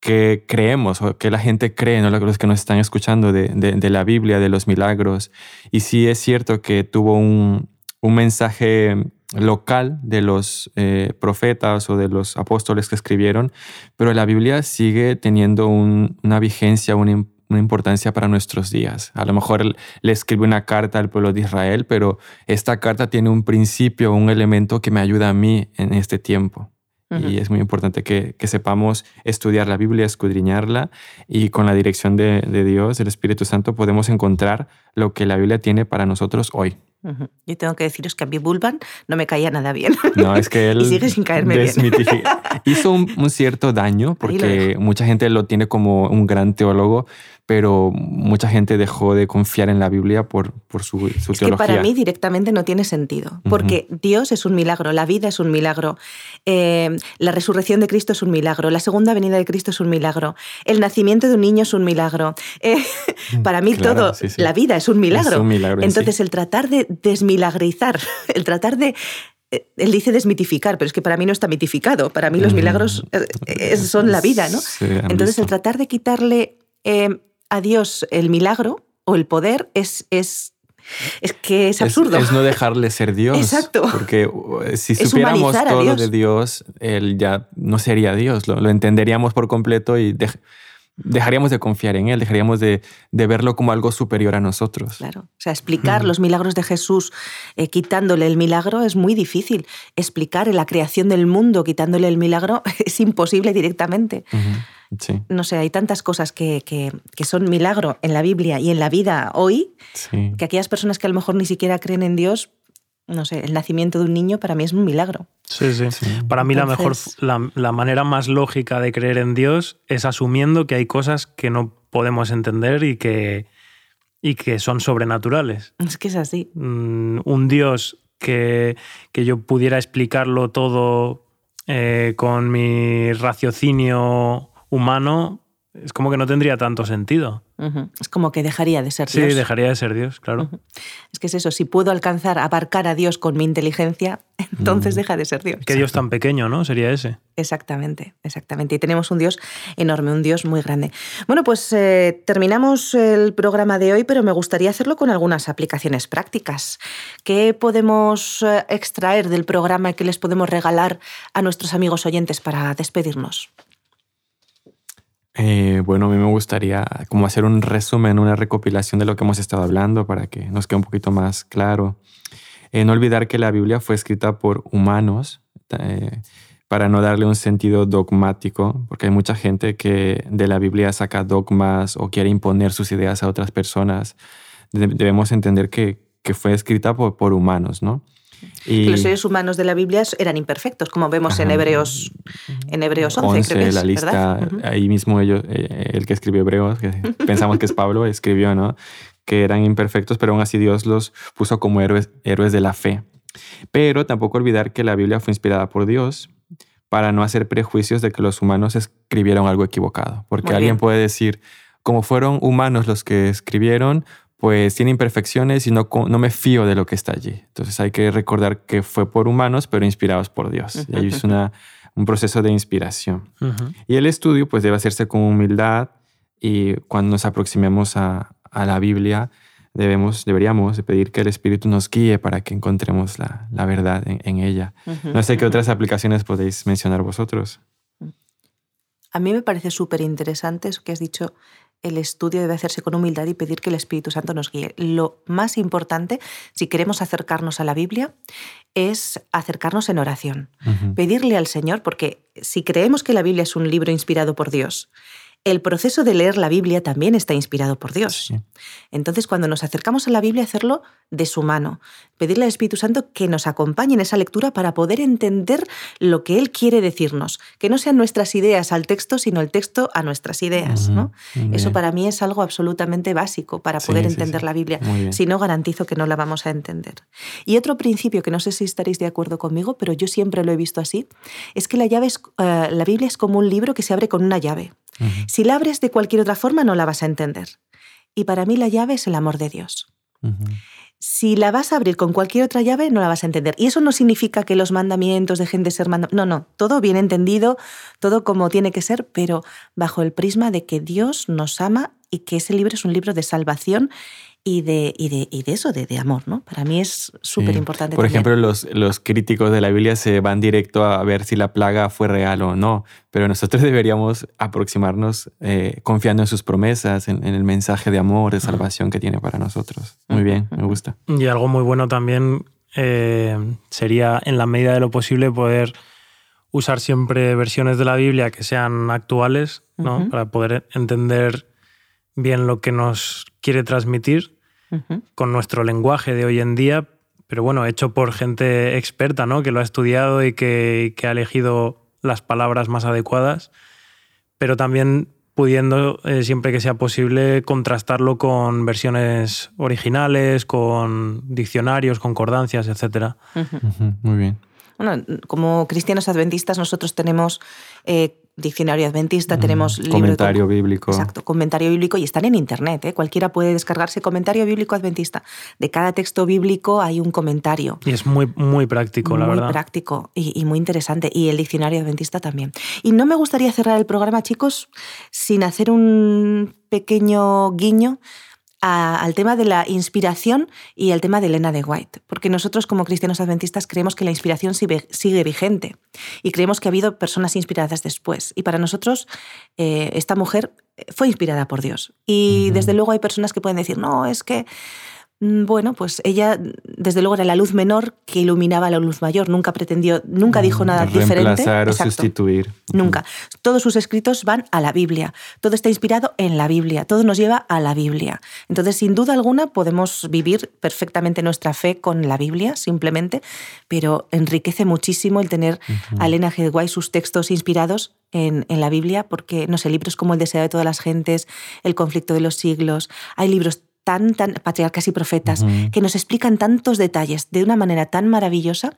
qué creemos o qué la gente cree, ¿no? los que nos están escuchando de, de, la Biblia, de los milagros. Y sí es cierto que tuvo un, un mensaje local de los eh, profetas o de los apóstoles que escribieron, pero la Biblia sigue teniendo una vigencia, una, importancia para nuestros días. A lo mejor le escribe una carta al pueblo de Israel, pero esta carta tiene un principio, un elemento que me ayuda a mí en este tiempo. Y es muy importante que, sepamos estudiar la Biblia, escudriñarla y con la dirección de, de Dios, del Espíritu Santo, podemos encontrar lo que la Biblia tiene para nosotros hoy. Yo tengo que deciros que a mí Bulban no me caía nada bien. No, es que él y sigue sin caerme bien. hizo un, cierto daño porque mucha gente lo tiene como un gran teólogo, pero mucha gente dejó de confiar en la Biblia por, por su, su es Que para mí directamente no tiene sentido, porque Dios es un milagro, la vida es un milagro, eh, la resurrección de Cristo es un milagro, la segunda venida de Cristo es un milagro, el nacimiento de un niño es un milagro. Eh, para mí todo, la vida es un milagro. Entonces el tratar de desmilagrizar, el tratar de eh, él dice desmitificar, pero es que para mí no está mitificado. Para mí los milagros eh, son la vida, ¿no? Entonces, el tratar de quitarle a Dios el milagro o el poder es, es es que es absurdo. Es, no dejarle ser Dios. Exacto. Porque si supiéramos todo de Dios, él ya no sería Dios. Lo, entenderíamos por completo y dejaríamos de confiar en Él, dejaríamos de, verlo como algo superior a nosotros. Claro, o sea, explicar los milagros de Jesús eh, quitándole el milagro es muy difícil. Explicar la creación del mundo quitándole el milagro es imposible directamente. sí. No sé, hay tantas cosas que, que, son milagro en la Biblia y en la vida hoy, que aquellas personas que a lo mejor ni siquiera creen en Dios, no sé, el nacimiento de un niño para mí es un milagro. Sí, sí. Para mí la mejor, la, manera más lógica de creer en Dios es asumiendo que hay cosas que no podemos entender y que, y que son sobrenaturales. Es que es así. Mm, un Dios que, que yo pudiera explicarlo todo eh, con mi raciocinio humano, es como que no tendría tanto sentido. Es como que dejaría de ser Dios. Sí, dejaría de ser Dios, claro. Es que es eso, si puedo alcanzar, abarcar a Dios con mi inteligencia, entonces deja de ser Dios. Qué Dios tan pequeño, ¿no? Sería ese. Exactamente, exactamente. Y tenemos un Dios enorme, un Dios muy grande. Bueno, pues eh, terminamos el programa de hoy, pero me gustaría hacerlo con algunas aplicaciones prácticas. ¿Qué podemos eh, extraer del programa y qué les podemos regalar a nuestros amigos oyentes para despedirnos? Eh, bueno, a mí me gustaría como hacer un resumen, una recopilación de lo que hemos estado hablando para que nos quede un poquito más claro. Eh, no olvidar que la Biblia fue escrita por humanos eh, para no darle un sentido dogmático, porque hay mucha gente que de la Biblia saca dogmas o quiere imponer sus ideas a otras personas. Debemos entender que, fue escrita por humanos, ¿no? Los seres humanos de la Biblia eran imperfectos, como vemos en Hebreos, en Hebreos 11, creo la lista, ahí mismo ellos, eh, el que escribió Hebreos, que pensamos que es Pablo, escribió, ¿no? Que eran imperfectos, pero aún así Dios los puso como héroes, héroes de la fe. Pero tampoco olvidar que la Biblia fue inspirada por Dios para no hacer prejuicios de que los humanos escribieron algo equivocado. Porque alguien puede decir, como fueron humanos los que escribieron, pues tiene imperfecciones y no, no me fío de lo que está allí. Entonces hay que recordar que fue por humanos, pero inspirados por Dios. Y ahí es una, un proceso de inspiración. Y el estudio pues debe hacerse con humildad y cuando nos aproximemos a, a la Biblia, debemos, deberíamos pedir que el Espíritu nos guíe para que encontremos la, la verdad en, en ella. No sé qué otras aplicaciones podéis mencionar vosotros. A mí me parece súper interesante eso que has dicho el estudio debe hacerse con humildad y pedir que el Espíritu Santo nos guíe. Lo más importante, si queremos acercarnos a la Biblia, es acercarnos en oración. Pedirle al Señor, porque si creemos que la Biblia es un libro inspirado por Dios, el proceso de leer la Biblia también está inspirado por Dios. Entonces, cuando nos acercamos a la Biblia, hacerlo de su mano. Pedirle al Espíritu Santo que nos acompañe en esa lectura para poder entender lo que Él quiere decirnos. Que no sean nuestras ideas al texto, sino el texto a nuestras ideas. ¿no? Eso para mí es algo absolutamente básico para poder entender la Biblia. Si no, garantizo que no la vamos a entender. Y otro principio que no sé si estaréis de acuerdo conmigo, pero yo siempre lo he visto así, es que la, llave eh, la Biblia es como un libro que se abre con una llave. Si la abres de cualquier otra forma no la vas a entender. Y para mí la llave es el amor de Dios. Si la vas a abrir con cualquier otra llave, no la vas a entender. Y eso no significa que los mandamientos dejen de ser mandamientos. No, no, todo bien entendido, todo como tiene que ser, pero bajo el prisma de que Dios nos ama y que ese libro es un libro de salvación y de, y de, y de eso, de, de, amor, ¿no? Para mí es súper importante. Por ejemplo, los, los críticos de la Biblia se van directo a ver si la plaga fue real o no, pero nosotros deberíamos aproximarnos eh, confiando en sus promesas, en, el mensaje de amor, de salvación que tiene para nosotros. Muy bien, me gusta. Y algo muy bueno también eh, sería, en la medida de lo posible, poder usar siempre versiones de la Biblia que sean actuales, ¿no? Para poder entender bien lo que nos quiere transmitir con nuestro lenguaje de hoy en día, pero bueno, hecho por gente experta, ¿no? Que lo ha estudiado y que, ha elegido las palabras más adecuadas, pero también pudiendo, eh, siempre que sea posible, contrastarlo con versiones originales, con diccionarios, concordancias, etc. Muy bien. Bueno, como cristianos adventistas nosotros tenemos eh, diccionario adventista, tenemos comentario bíblico. Exacto, comentario bíblico y están en internet. ¿eh? Cualquiera puede descargarse comentario bíblico adventista. De cada texto bíblico hay un comentario. Y es muy, muy práctico, la verdad. Muy práctico y, y, muy interesante. Y el diccionario adventista también. Y no me gustaría cerrar el programa, chicos, sin hacer un pequeño guiño al tema de la inspiración y al tema de Elena de White, porque nosotros como cristianos adventistas creemos que la inspiración sigue, vigente y creemos que ha habido personas inspiradas después. Y para nosotros eh, esta mujer fue inspirada por Dios. Y desde luego hay personas que pueden decir, no, es que bueno, pues ella desde luego era la luz menor que iluminaba la luz mayor. Nunca pretendió, nunca dijo nada diferente. Reemplazar o sustituir. Nunca. Todos sus escritos van a la Biblia. Todo está inspirado en la Biblia. Todo nos lleva a la Biblia. Entonces, sin duda alguna, podemos vivir perfectamente nuestra fe con la Biblia, simplemente, pero enriquece muchísimo el tener a Elena G. White sus textos inspirados en, en, la Biblia, porque, no sé, libros como El deseo de todas las gentes, El conflicto de los siglos, hay libros tan, tan patriarcas y profetas, que nos explican tantos detalles de una manera tan maravillosa.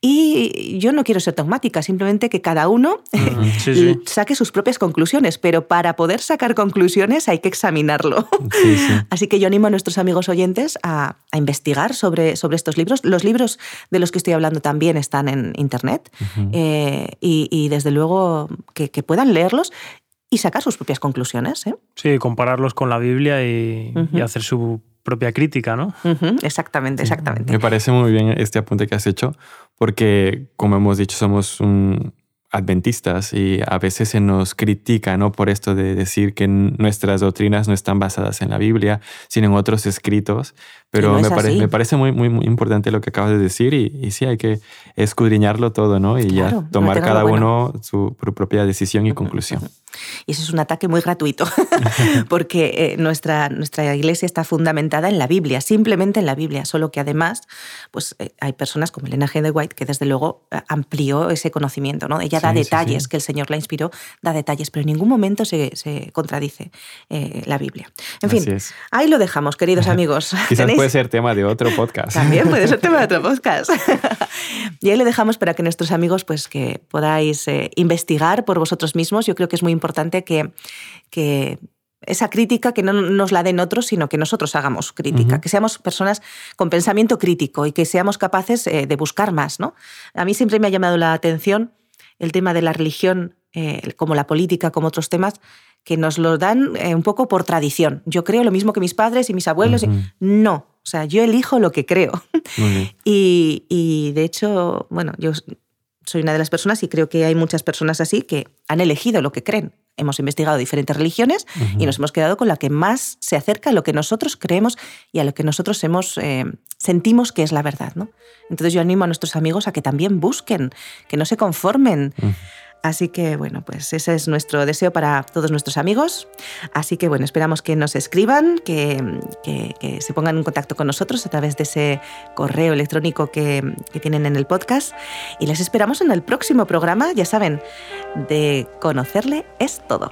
Y yo no quiero ser dogmática, simplemente que cada uno saque sus propias conclusiones, pero para poder sacar conclusiones hay que examinarlo. Así que yo animo a nuestros amigos oyentes a, investigar sobre, sobre estos libros. Los libros de los que estoy hablando también están en Internet eh, y, desde luego que, que puedan leerlos y sacar sus propias conclusiones. ¿eh? Sí, compararlos con la Biblia y, hacer su propia crítica, ¿no? Exactamente, exactamente. Me parece muy bien este apunte que has hecho, porque como hemos dicho, somos un, adventistas y a veces se nos critica ¿no? por esto de decir que nuestras doctrinas no están basadas en la Biblia, sino en otros escritos. Pero me, me, parece muy, muy, muy importante lo que acabas de decir y, sí, hay que escudriñarlo todo ¿no? y ya tomar cada uno su propia decisión y conclusión. Y ese es un ataque muy gratuito, porque eh, nuestra, nuestra iglesia está fundamentada en la Biblia, simplemente en la Biblia, solo que además pues, eh, hay personas como Elena G. de White que desde luego eh, amplió ese conocimiento. ¿no? Ella da detalles, que el Señor la inspiró, da detalles, pero en ningún momento se, se contradice la Biblia. En fin, ahí lo dejamos, queridos amigos. Quizás puede ser tema de otro podcast. También puede ser tema de otro podcast. y ahí lo dejamos para que nuestros amigos pues, que podáis investigar por vosotros mismos. Yo creo que es muy importante que, que esa crítica que no nos la den otros, sino que nosotros hagamos crítica, que seamos personas con pensamiento crítico y que seamos capaces eh, de buscar más. ¿no? A mí siempre me ha llamado la atención el tema de la religión, eh, como la política, como otros temas, que nos lo dan eh, un poco por tradición. Yo creo lo mismo que mis padres y mis abuelos. No, o sea, yo elijo lo que creo. y, y, de hecho, bueno, yo soy una de las personas y creo que hay muchas personas así que han elegido lo que creen. Hemos investigado diferentes religiones y nos hemos quedado con la que más se acerca a lo que nosotros creemos y a lo que nosotros hemos, eh, sentimos que es la verdad. ¿no? Entonces yo animo a nuestros amigos a que también busquen, que no se conformen. Así que bueno, pues ese es nuestro deseo para todos nuestros amigos. Así que bueno, esperamos que nos escriban, que, se pongan en contacto con nosotros a través de ese correo electrónico que, que tienen en el podcast. Y les esperamos en el próximo programa, ya saben, de conocerle es todo.